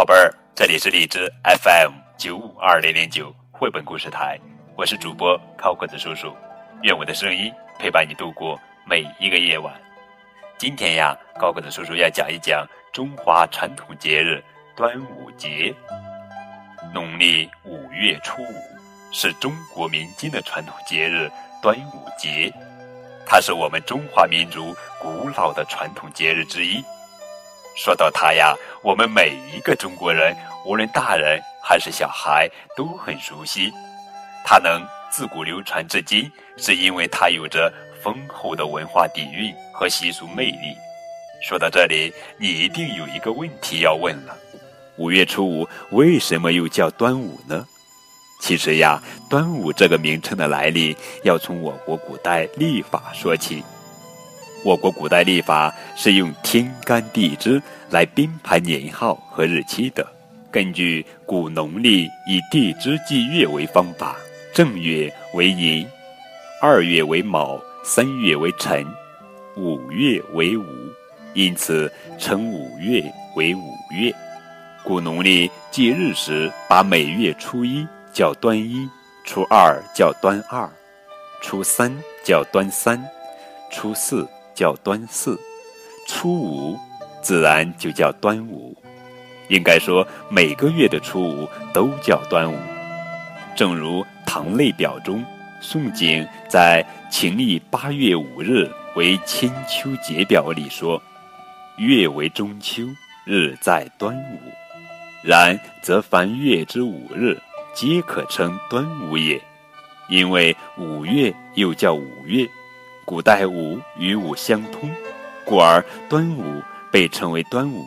宝贝儿，这里是荔枝 FM 九五二零零九绘本故事台，我是主播高个子叔叔，愿我的声音陪伴你度过每一个夜晚。今天呀，高个子叔叔要讲一讲中华传统节日端午节。农历五月初五是中国民间的传统节日端午节，它是我们中华民族古老的传统节日之一。说到它呀，我们每一个中国人，无论大人还是小孩，都很熟悉。它能自古流传至今，是因为它有着丰厚的文化底蕴和习俗魅力。说到这里，你一定有一个问题要问了：五月初五为什么又叫端午呢？其实呀，端午这个名称的来历，要从我国古代历法说起。我国古代历法是用天干地支来编排年号和日期的。根据古农历以地支计月为方法，正月为寅，二月为卯，三月为辰，五月为午，因此称五月为五月。古农历记日时，把每月初一叫端一，初二叫端二，初三叫端三，初四。叫端四，初五自然就叫端午。应该说，每个月的初五都叫端午。正如《唐类表》中，宋璟在“秦历八月五日为千秋节表”里说：“月为中秋，日在端午。然则凡月之五日，皆可称端午也。因为五月又叫五月。”古代五与五相通，故而端午被称为端午。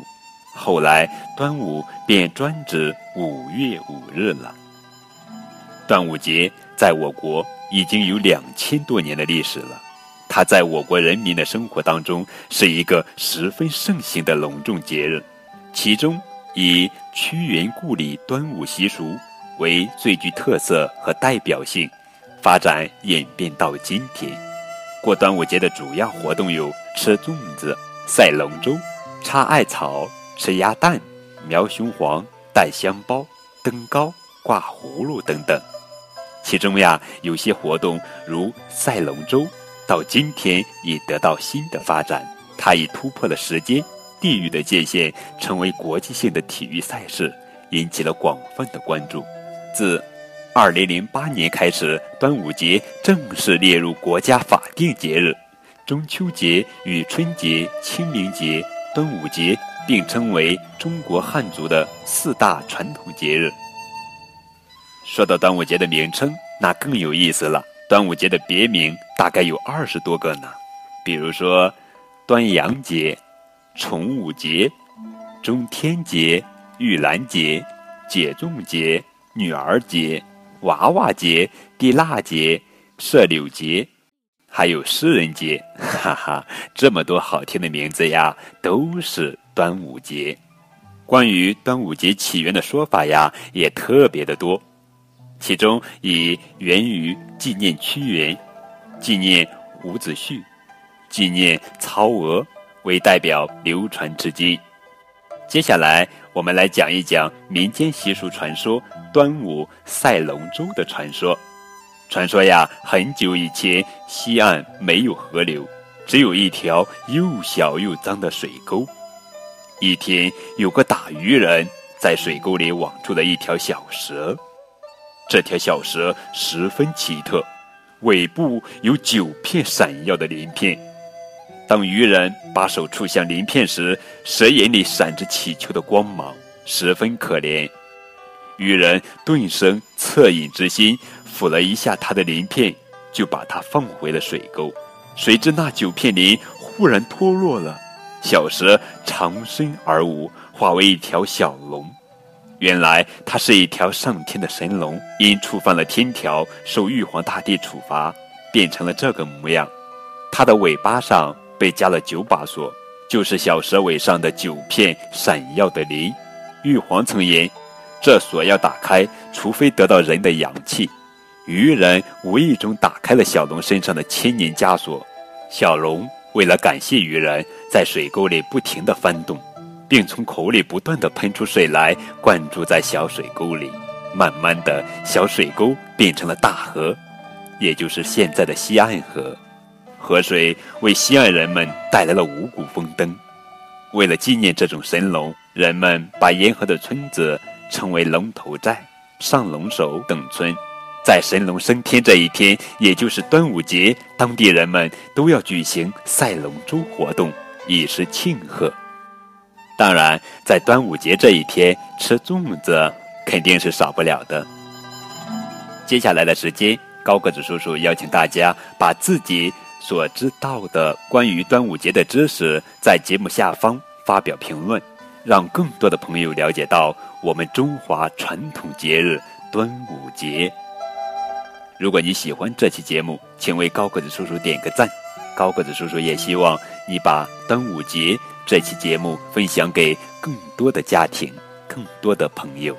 后来端午便专指五月五日了。端午节在我国已经有两千多年的历史了，它在我国人民的生活当中是一个十分盛行的隆重节日，其中以屈原故里端午习俗为最具特色和代表性，发展演变到今天。过端午节的主要活动有吃粽子、赛龙舟、插艾草、吃鸭蛋、描雄黄、带香包、登高、挂葫芦等等。其中呀，有些活动如赛龙舟，到今天已得到新的发展。它已突破了时间、地域的界限，成为国际性的体育赛事，引起了广泛的关注。自二零零八年开始，端午节正式列入国家法定节日。中秋节与春节、清明节、端午节并称为中国汉族的四大传统节日。说到端午节的名称，那更有意思了。端午节的别名大概有二十多个呢，比如说端阳节、重午节、中天节、玉兰节、解粽节、女儿节。娃娃节、地腊节、射柳节，还有诗人节，哈哈，这么多好听的名字呀，都是端午节。关于端午节起源的说法呀，也特别的多。其中以源于纪念屈原、纪念伍子胥、纪念曹娥为代表流传至今。接下来，我们来讲一讲民间习俗传说。端午赛龙舟的传说，传说呀，很久以前，西岸没有河流，只有一条又小又脏的水沟。一天，有个打鱼人在水沟里网住了一条小蛇，这条小蛇十分奇特，尾部有九片闪耀的鳞片。当渔人把手触向鳞片时，蛇眼里闪着乞求的光芒，十分可怜。渔人顿生恻隐之心，抚了一下它的鳞片，就把它放回了水沟。谁知那九片鳞忽然脱落了，小蛇长身而舞，化为一条小龙。原来它是一条上天的神龙，因触犯了天条，受玉皇大帝处罚，变成了这个模样。它的尾巴上被加了九把锁，就是小蛇尾上的九片闪耀的鳞。玉皇曾言。这锁要打开，除非得到人的阳气。渔人无意中打开了小龙身上的千年枷锁。小龙为了感谢渔人，在水沟里不停地翻动，并从口里不断的喷出水来，灌注在小水沟里。慢慢的小水沟变成了大河，也就是现在的西岸河。河水为西岸人们带来了五谷丰登。为了纪念这种神龙，人们把沿河的村子称为龙头寨、上龙首等村。在神龙升天这一天，也就是端午节，当地人们都要举行赛龙舟活动，以示庆贺。当然，在端午节这一天吃粽子肯定是少不了的。接下来的时间，高个子叔叔邀请大家把自己所知道的关于端午节的知识，在节目下方发表评论，让更多的朋友了解到我们中华传统节日端午节。如果你喜欢这期节目，请为高个子叔叔点个赞。高个子叔叔也希望你把端午节这期节目分享给更多的家庭、更多的朋友。